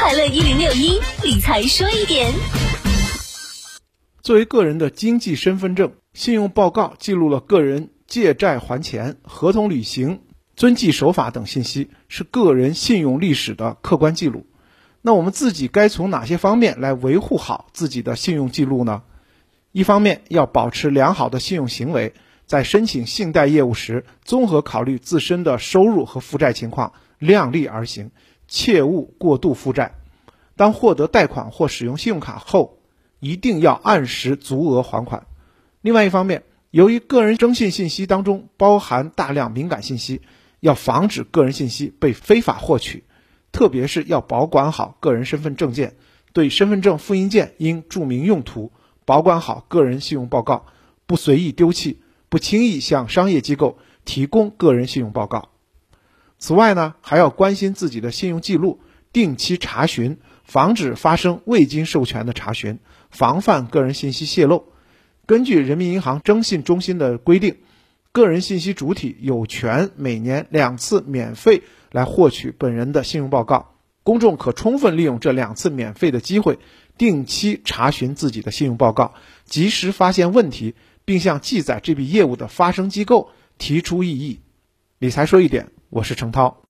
快乐一零六一理财说一点。作为个人的经济身份证，信用报告记录了个人借债还钱、合同履行、遵纪守法等信息，是个人信用历史的客观记录。那我们自己该从哪些方面来维护好自己的信用记录呢？一方面要保持良好的信用行为，在申请信贷业务时，综合考虑自身的收入和负债情况，量力而行，切勿过度负债。当获得贷款或使用信用卡后，一定要按时足额还款。另外一方面，由于个人征信信息当中包含大量敏感信息，要防止个人信息被非法获取，特别是要保管好个人身份证件，对身份证复印件应注明用途，保管好个人信用报告，不随意丢弃，不轻易向商业机构提供个人信用报告。此外呢，还要关心自己的信用记录，定期查询，防止发生未经授权的查询。防范个人信息泄露。根据人民银行征信中心的规定，个人信息主体有权每年两次免费来获取本人的信用报告。公众可充分利用这两次免费的机会，定期查询自己的信用报告，及时发现问题，并向记载这笔业务的发生机构提出异议。理财说一点，我是程涛。